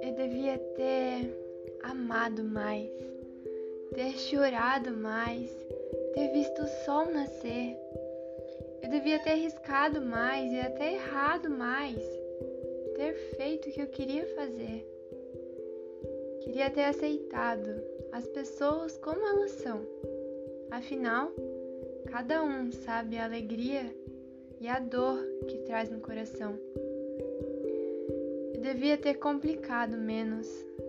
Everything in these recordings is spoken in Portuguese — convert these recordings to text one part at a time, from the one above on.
Eu devia ter amado mais, ter chorado mais, ter visto o sol nascer. Eu devia ter arriscado mais e até errado mais, ter feito o que eu queria fazer. Queria ter aceitado as pessoas como elas são. Afinal, cada um sabe a alegria e a dor que traz no coração. Eu devia ter complicado menos,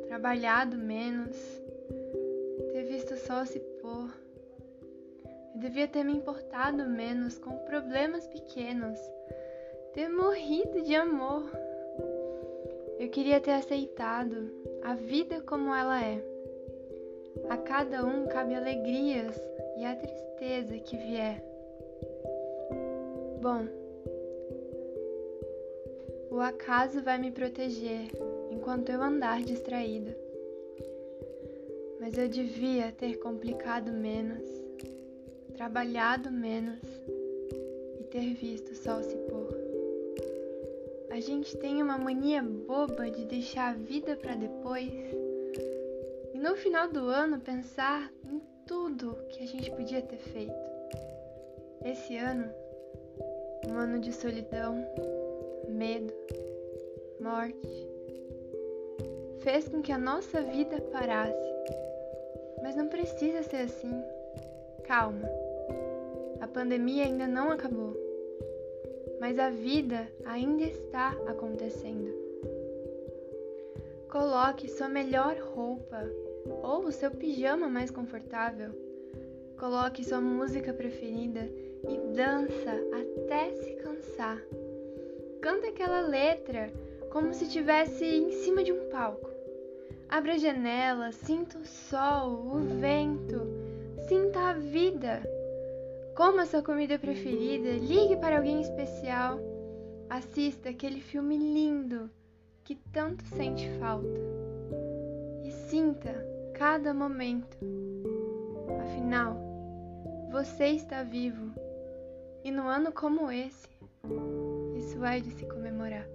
trabalhado menos, ter visto o sol se pôr. Eu devia ter me importado menos com problemas pequenos, ter morrido de amor. Eu queria ter aceitado a vida como ela é. A cada um cabe alegrias e a tristeza que vier. Bom, o acaso vai me proteger enquanto eu andar distraída. Mas eu devia ter complicado menos, trabalhado menos e ter visto o sol se pôr. A gente tem uma mania boba de deixar a vida para depois e no final do ano pensar em tudo que a gente podia ter feito. Esse ano, um ano de solidão, medo, morte, fez com que a nossa vida parasse. Mas não precisa ser assim. Calma. A pandemia ainda não acabou mas a vida ainda está acontecendo. Coloque sua melhor roupa ou o seu pijama mais confortável. Coloque sua música preferida e dança até se cansar. Canta aquela letra como se estivesse em cima de um palco. Abra a janela, sinta o sol, o vento, sinta a vida. Coma sua comida preferida, ligue para alguém especial, assista aquele filme lindo que tanto sente falta e sinta cada momento. Afinal, você está vivo e no ano como esse, isso é de se comemorar.